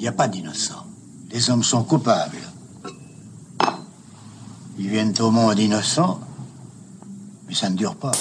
Il n'y a pas d'innocents. Les hommes sont coupables. Ils viennent au monde innocents, mais ça ne dure pas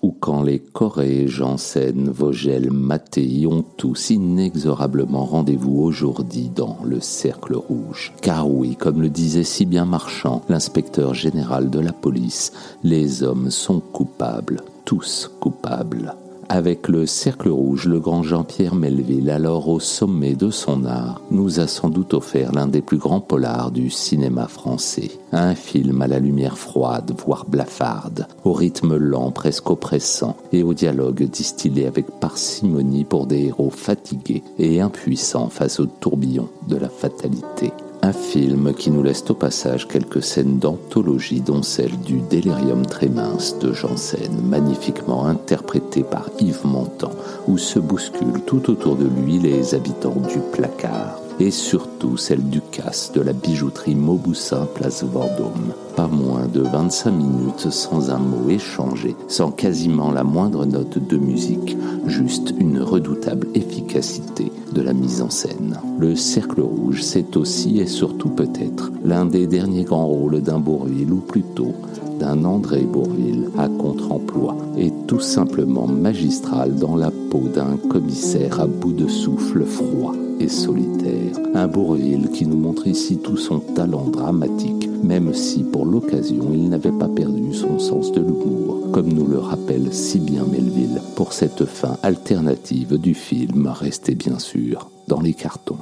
ou quand les Corée, Janssen, Vogel, Mattei ont tous inexorablement rendez-vous aujourd'hui dans le Cercle Rouge. Car oui, comme le disait si bien Marchand, l'inspecteur général de la police, les hommes sont coupables, tous coupables. Avec le Cercle Rouge, le grand Jean-Pierre Melville, alors au sommet de son art, nous a sans doute offert l'un des plus grands polars du cinéma français. Un film à la lumière froide, voire blafarde, au rythme lent, presque oppressant, et au dialogue distillé avec parcimonie pour des héros fatigués et impuissants face au tourbillon de la fatalité. Un film qui nous laisse au passage quelques scènes d'anthologie, dont celle du Délirium très mince de Janssen, magnifiquement interprété par Yves Montand, où se bousculent tout autour de lui les habitants du placard et surtout celle du casse de la bijouterie Mauboussin place Vendôme. Pas moins de 25 minutes sans un mot échangé, sans quasiment la moindre note de musique, juste une redoutable efficacité de la mise en scène. Le Cercle Rouge, c'est aussi et surtout peut-être l'un des derniers grands rôles d'un Bourville, ou plutôt d'un André Bourville à contre-emploi, et tout simplement magistral dans la peau d'un commissaire à bout de souffle froid et solitaire. Un Bourville qui nous montre ici tout son talent dramatique, même si pour l'occasion il n'avait pas perdu son sens de l'humour, comme nous le rappelle si bien Melville pour cette fin alternative du film, resté bien sûr dans les cartons.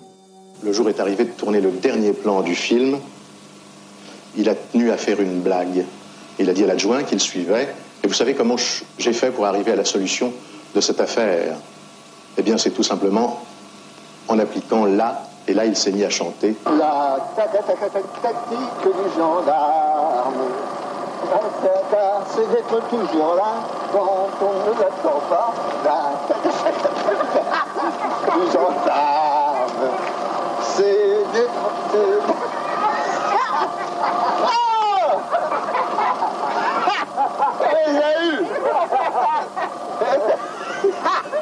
Le jour est arrivé de tourner le dernier plan du film. Il a tenu à faire une blague. Il a dit à l'adjoint qu'il suivait. Et vous savez comment j'ai fait pour arriver à la solution de cette affaire? Eh bien, c'est tout simplement en appliquant la, et là il s'est mis à chanter. La tactique du gendarme, c'est d'être toujours là quand on ne l'attend pas. La du gendarme, c'est d'être...